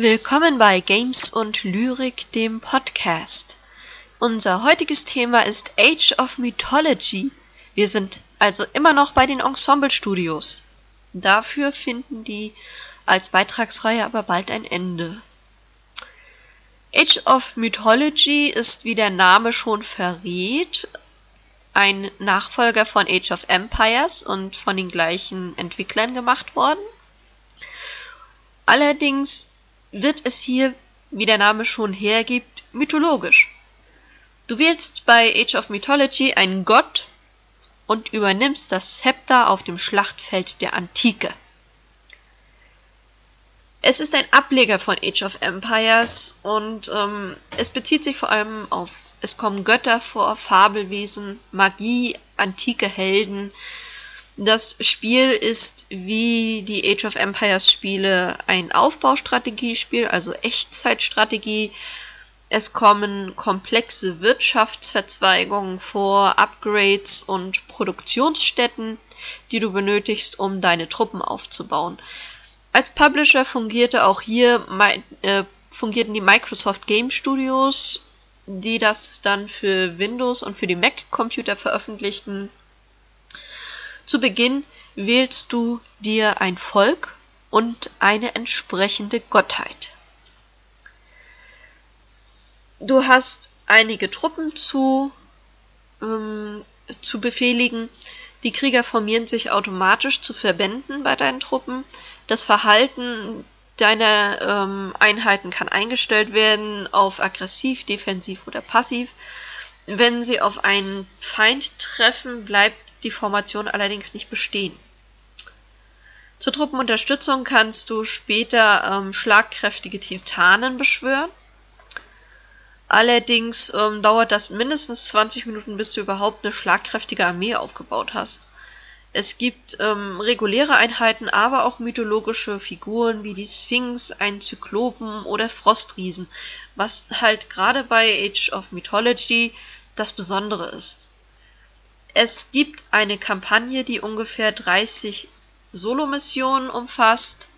Willkommen bei Games und Lyrik, dem Podcast. Unser heutiges Thema ist Age of Mythology. Wir sind also immer noch bei den Ensemble Studios. Dafür finden die als Beitragsreihe aber bald ein Ende. Age of Mythology ist, wie der Name schon verrät, ein Nachfolger von Age of Empires und von den gleichen Entwicklern gemacht worden. Allerdings wird es hier, wie der Name schon hergibt, mythologisch. Du wählst bei Age of Mythology einen Gott und übernimmst das Zepter auf dem Schlachtfeld der Antike. Es ist ein Ableger von Age of Empires und ähm, es bezieht sich vor allem auf, es kommen Götter vor, Fabelwesen, Magie, antike Helden, das Spiel ist wie die Age of Empires Spiele ein Aufbaustrategiespiel, also Echtzeitstrategie. Es kommen komplexe Wirtschaftsverzweigungen vor, Upgrades und Produktionsstätten, die du benötigst, um deine Truppen aufzubauen. Als Publisher fungierte auch hier äh, fungierten die Microsoft Game Studios, die das dann für Windows und für die Mac-Computer veröffentlichten zu Beginn wählst du dir ein Volk und eine entsprechende Gottheit. Du hast einige Truppen zu, ähm, zu befehligen. Die Krieger formieren sich automatisch zu Verbänden bei deinen Truppen. Das Verhalten deiner ähm, Einheiten kann eingestellt werden auf aggressiv, defensiv oder passiv. Wenn sie auf einen Feind treffen, bleibt die Formation allerdings nicht bestehen. Zur Truppenunterstützung kannst du später ähm, schlagkräftige Titanen beschwören. Allerdings ähm, dauert das mindestens 20 Minuten, bis du überhaupt eine schlagkräftige Armee aufgebaut hast. Es gibt ähm, reguläre Einheiten, aber auch mythologische Figuren wie die Sphinx, ein Zyklopen oder Frostriesen, was halt gerade bei Age of Mythology das Besondere ist. Es gibt eine Kampagne, die ungefähr 30 Solo-Missionen umfasst.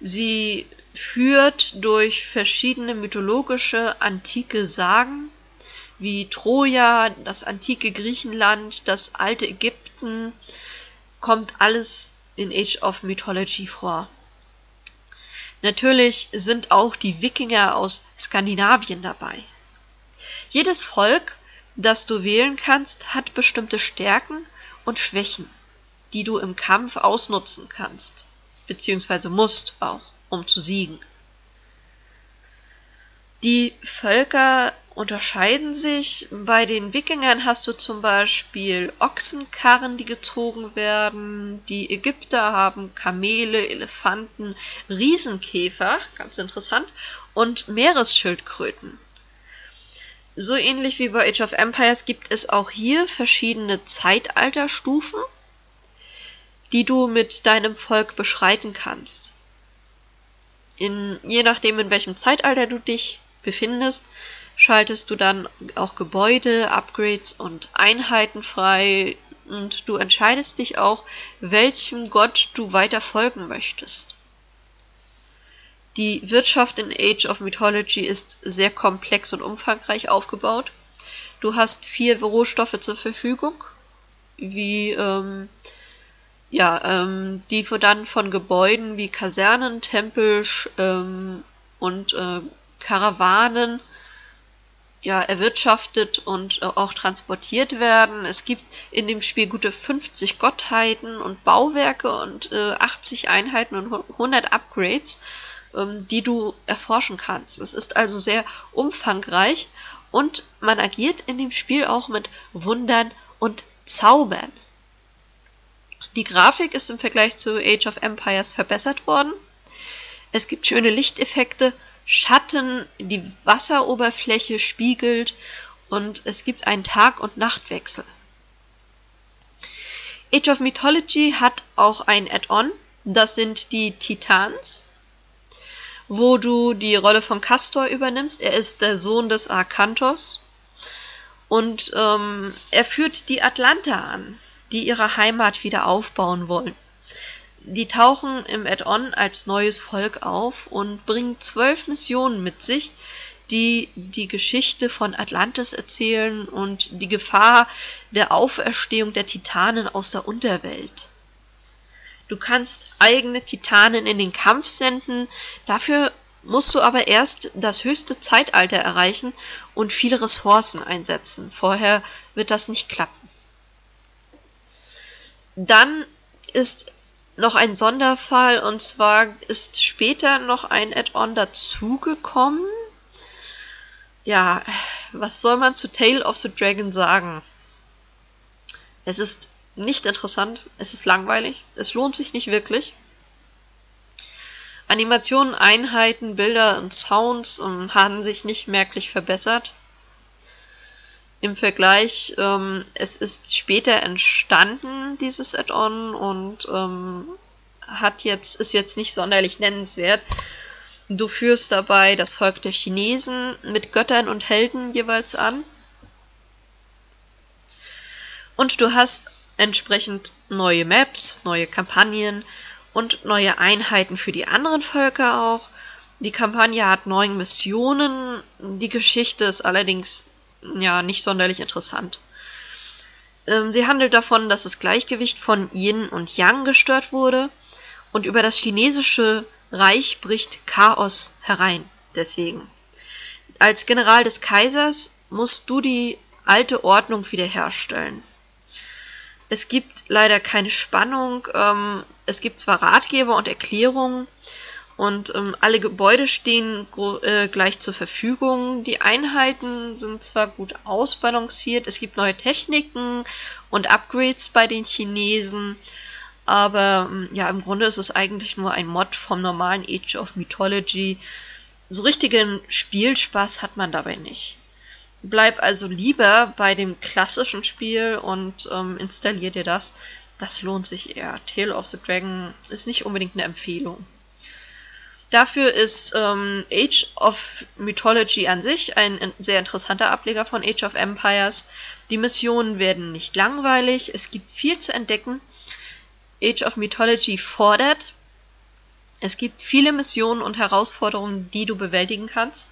Sie führt durch verschiedene mythologische antike Sagen wie Troja, das antike Griechenland, das alte Ägypten, kommt alles in Age of Mythology vor. Natürlich sind auch die Wikinger aus Skandinavien dabei. Jedes Volk das du wählen kannst, hat bestimmte Stärken und Schwächen, die du im Kampf ausnutzen kannst, beziehungsweise musst auch, um zu siegen. Die Völker unterscheiden sich. Bei den Wikingern hast du zum Beispiel Ochsenkarren, die gezogen werden. Die Ägypter haben Kamele, Elefanten, Riesenkäfer, ganz interessant, und Meeresschildkröten. So ähnlich wie bei Age of Empires gibt es auch hier verschiedene Zeitalterstufen, die du mit deinem Volk beschreiten kannst. In, je nachdem, in welchem Zeitalter du dich befindest, schaltest du dann auch Gebäude, Upgrades und Einheiten frei und du entscheidest dich auch, welchem Gott du weiter folgen möchtest. Die Wirtschaft in Age of Mythology ist sehr komplex und umfangreich aufgebaut. Du hast vier Rohstoffe zur Verfügung, wie ähm, ja, ähm, die dann von Gebäuden wie Kasernen, Tempel ähm, und äh, Karawanen ja, erwirtschaftet und äh, auch transportiert werden. Es gibt in dem Spiel gute 50 Gottheiten und Bauwerke und äh, 80 Einheiten und 100 Upgrades die du erforschen kannst. Es ist also sehr umfangreich und man agiert in dem Spiel auch mit Wundern und Zaubern. Die Grafik ist im Vergleich zu Age of Empires verbessert worden. Es gibt schöne Lichteffekte, Schatten, die Wasseroberfläche spiegelt und es gibt einen Tag- und Nachtwechsel. Age of Mythology hat auch ein Add-on, das sind die Titans wo du die Rolle von Castor übernimmst. Er ist der Sohn des Arkantos und ähm, er führt die Atlanter an, die ihre Heimat wieder aufbauen wollen. Die tauchen im Add-on als neues Volk auf und bringen zwölf Missionen mit sich, die die Geschichte von Atlantis erzählen und die Gefahr der Auferstehung der Titanen aus der Unterwelt. Du kannst eigene Titanen in den Kampf senden, dafür musst du aber erst das höchste Zeitalter erreichen und viele Ressourcen einsetzen. Vorher wird das nicht klappen. Dann ist noch ein Sonderfall und zwar ist später noch ein Add-on dazugekommen. Ja, was soll man zu Tale of the Dragon sagen? Es ist nicht interessant, es ist langweilig, es lohnt sich nicht wirklich. Animationen, Einheiten, Bilder und Sounds ähm, haben sich nicht merklich verbessert. Im Vergleich, ähm, es ist später entstanden, dieses Add-on, und ähm, hat jetzt, ist jetzt nicht sonderlich nennenswert. Du führst dabei das Volk der Chinesen mit Göttern und Helden jeweils an. Und du hast entsprechend neue Maps, neue Kampagnen und neue Einheiten für die anderen Völker auch. Die Kampagne hat neun Missionen. Die Geschichte ist allerdings ja nicht sonderlich interessant. Ähm, sie handelt davon, dass das Gleichgewicht von Yin und Yang gestört wurde und über das chinesische Reich bricht Chaos herein. Deswegen. Als General des Kaisers musst du die alte Ordnung wiederherstellen. Es gibt leider keine Spannung. Ähm, es gibt zwar Ratgeber und Erklärungen und ähm, alle Gebäude stehen äh, gleich zur Verfügung. Die Einheiten sind zwar gut ausbalanciert, es gibt neue Techniken und Upgrades bei den Chinesen, aber ähm, ja, im Grunde ist es eigentlich nur ein Mod vom normalen Age of Mythology. So richtigen Spielspaß hat man dabei nicht. Bleib also lieber bei dem klassischen Spiel und ähm, installier dir das. Das lohnt sich eher. Tale of the Dragon ist nicht unbedingt eine Empfehlung. Dafür ist ähm, Age of Mythology an sich ein sehr interessanter Ableger von Age of Empires. Die Missionen werden nicht langweilig, es gibt viel zu entdecken. Age of Mythology fordert. Es gibt viele Missionen und Herausforderungen, die du bewältigen kannst.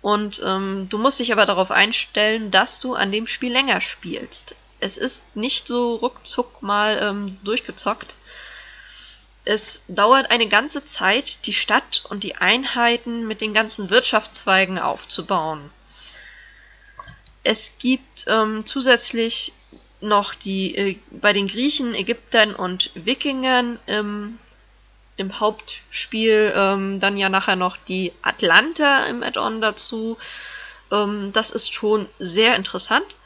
Und ähm, du musst dich aber darauf einstellen, dass du an dem Spiel länger spielst. Es ist nicht so ruckzuck mal ähm, durchgezockt. Es dauert eine ganze Zeit, die Stadt und die Einheiten mit den ganzen Wirtschaftszweigen aufzubauen. Es gibt ähm, zusätzlich noch die äh, bei den Griechen, Ägyptern und Wikingern ähm, im Hauptspiel ähm, dann ja nachher noch die Atlanta im Add-on dazu. Ähm, das ist schon sehr interessant.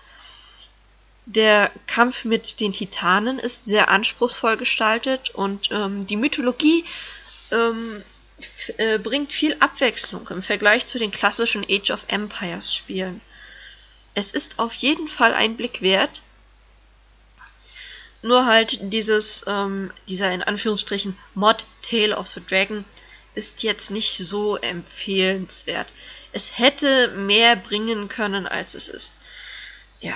Der Kampf mit den Titanen ist sehr anspruchsvoll gestaltet und ähm, die Mythologie ähm, äh, bringt viel Abwechslung im Vergleich zu den klassischen Age of Empires Spielen. Es ist auf jeden Fall ein Blick wert, nur halt dieses, ähm, dieser in Anführungsstrichen Mod Tale of the Dragon ist jetzt nicht so empfehlenswert. Es hätte mehr bringen können, als es ist. Ja.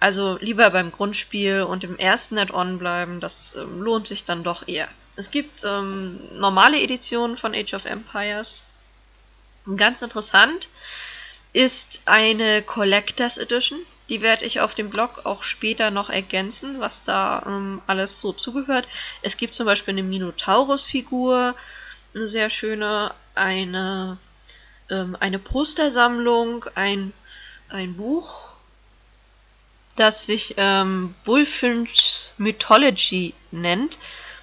Also lieber beim Grundspiel und im ersten Add-on bleiben, das ähm, lohnt sich dann doch eher. Es gibt ähm, normale Editionen von Age of Empires. Ganz interessant ist eine Collectors Edition. Die werde ich auf dem Blog auch später noch ergänzen, was da ähm, alles so zugehört. Es gibt zum Beispiel eine Minotaurus-Figur, eine sehr schöne, eine, ähm, eine Postersammlung, ein, ein Buch, das sich ähm, Bullfinch's Mythology nennt.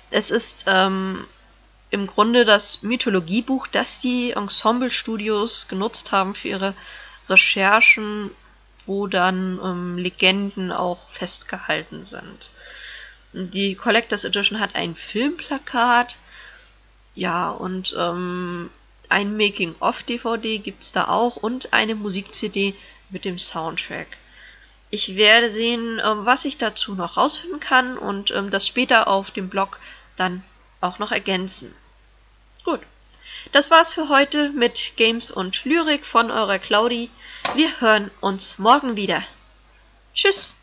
Es ist ähm, im Grunde das Mythologiebuch, das die Ensemble-Studios genutzt haben für ihre Recherchen wo dann ähm, Legenden auch festgehalten sind. Die Collectors Edition hat ein Filmplakat, ja, und ähm, ein Making-of-DVD gibt es da auch und eine Musik-CD mit dem Soundtrack. Ich werde sehen, ähm, was ich dazu noch rausfinden kann und ähm, das später auf dem Blog dann auch noch ergänzen. Gut. Das war's für heute mit Games und Lyrik von eurer Claudi. Wir hören uns morgen wieder. Tschüss.